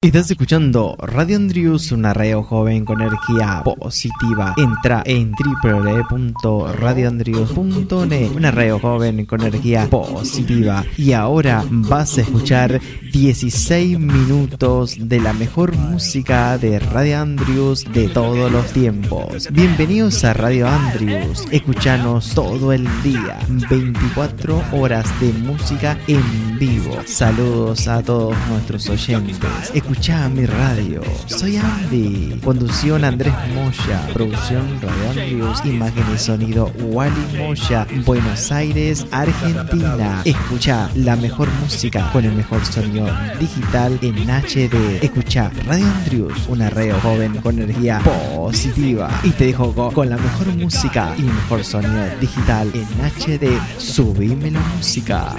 Estás escuchando Radio Andrius, una radio joven con energía positiva. Entra en www.radioandrius.net, una radio joven con energía positiva. Y ahora vas a escuchar 16 minutos de la mejor música de Radio Andrius de todos los tiempos. Bienvenidos a Radio Andrius. Escuchanos todo el día, 24 horas de música en vivo. Saludos a todos nuestros oyentes. Escucha mi radio. Soy Andy. Conducción Andrés Moya. Producción Radio Andrius. Imagen y sonido Wally Moya. Buenos Aires, Argentina. Escucha la mejor música con el mejor sonido digital en HD. Escucha Radio Andrius, una radio joven con energía positiva. Y te dejo co- con la mejor música y mejor sonido digital en HD. Subime la música.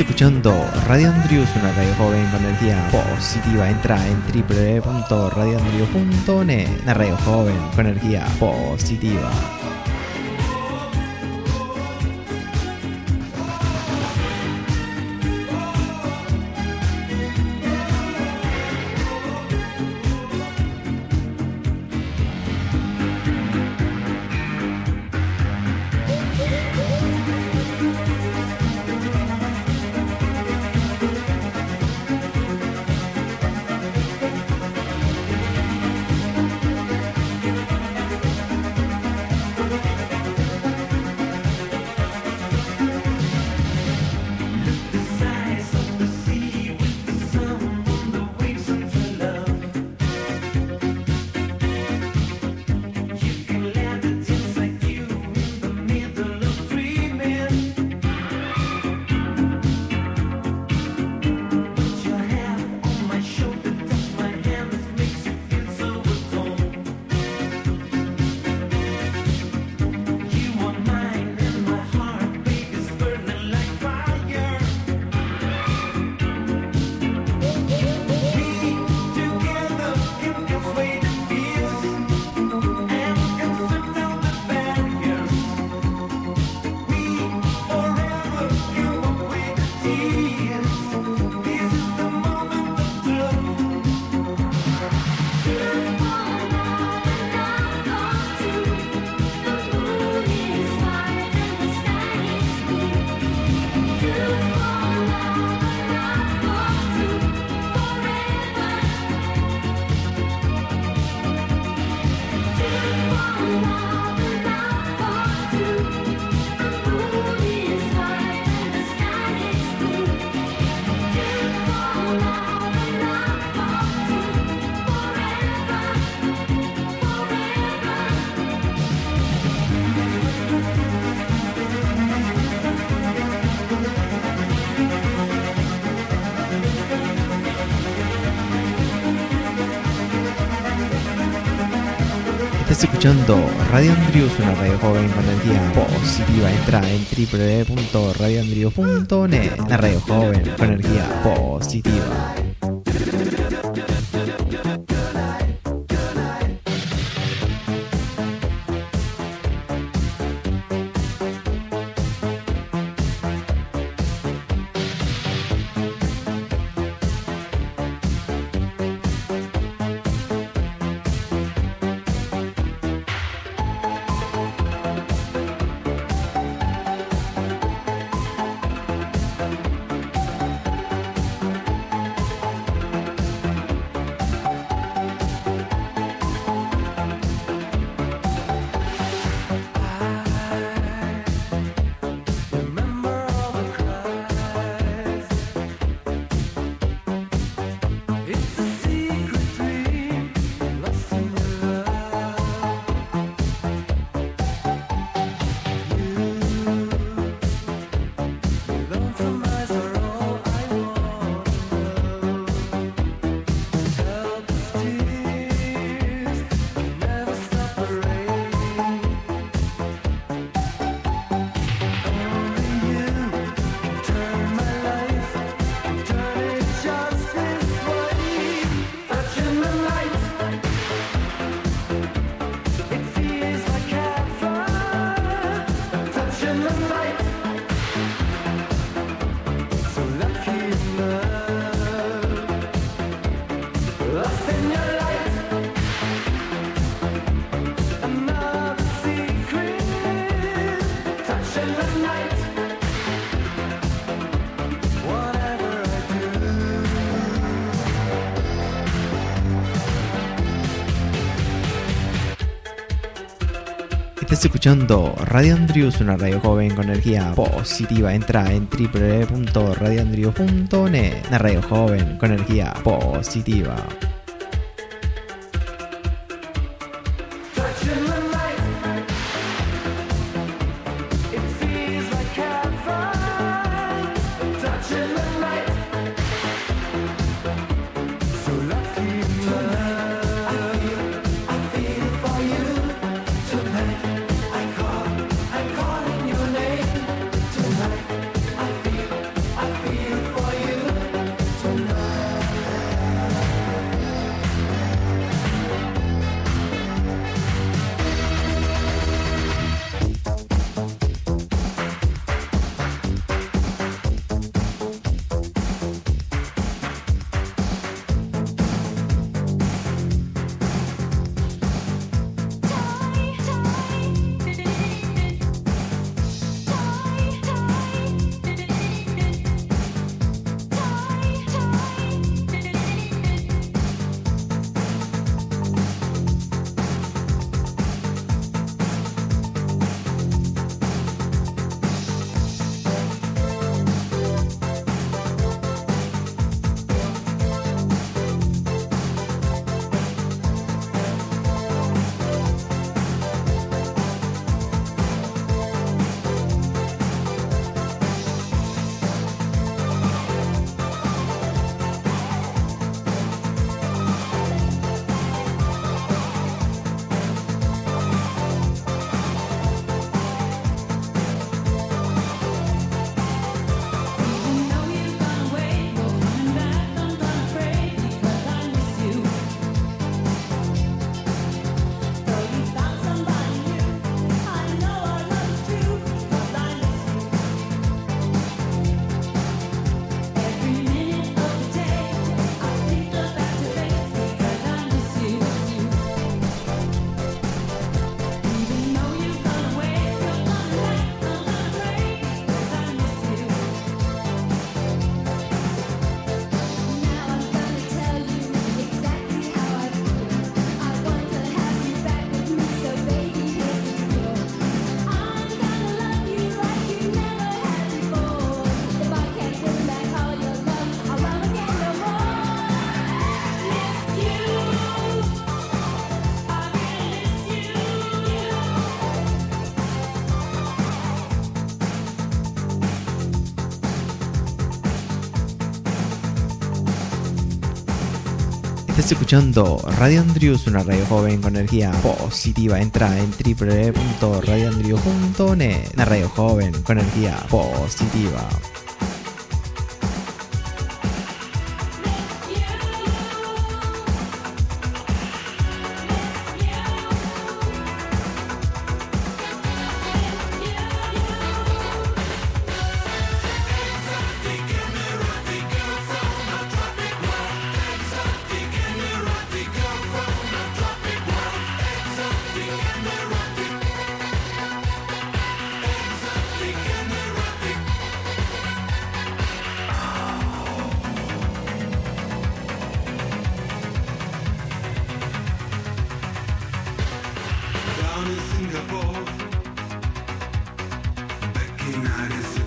Escuchando Radio Andrius, una radio joven con energía positiva. Entra en www.radioandrius.net, una radio joven con energía positiva. Escuchando Radio Andrius, una radio joven con energía positiva. Entra en www.radioandrius.net, la radio joven con energía positiva. Estás escuchando Radio Andrius, una radio joven con energía positiva. Entra en www.radioandrius.net, una radio joven con energía positiva. Estás escuchando Radio Andrews, una radio joven con energía positiva. Entra en www.radioandrews.net, una radio joven con energía positiva. United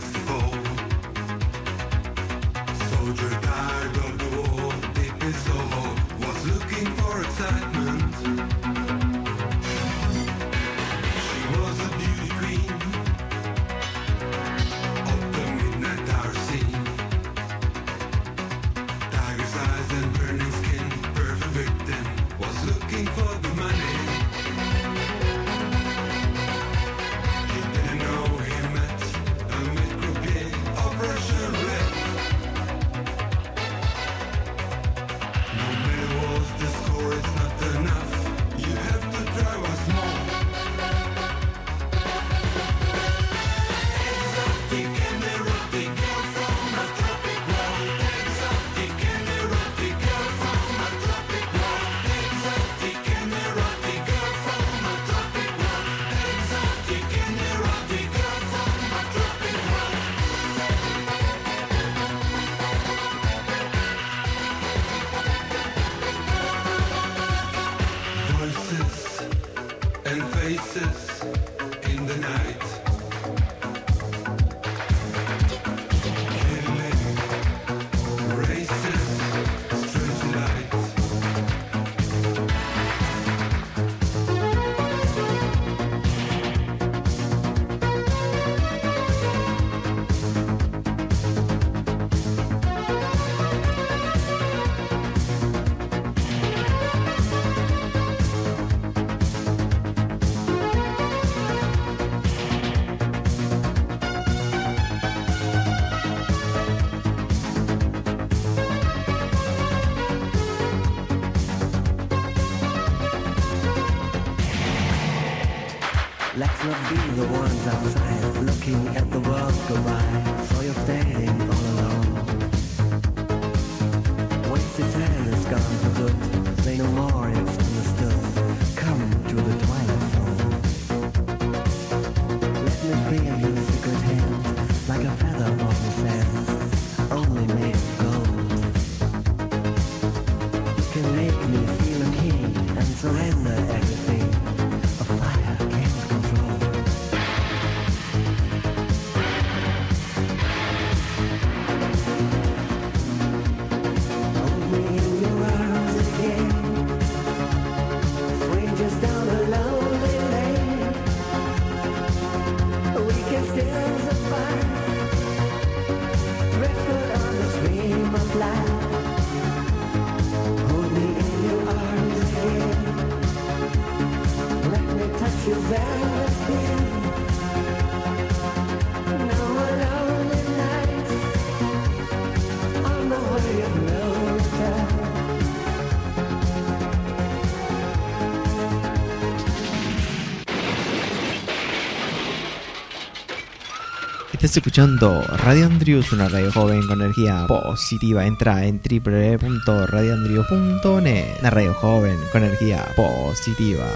outside, looking at the world go by. Escuchando Radio Andrius, una radio joven con energía positiva. Entra en www.radioandrius.net, una radio joven con energía positiva.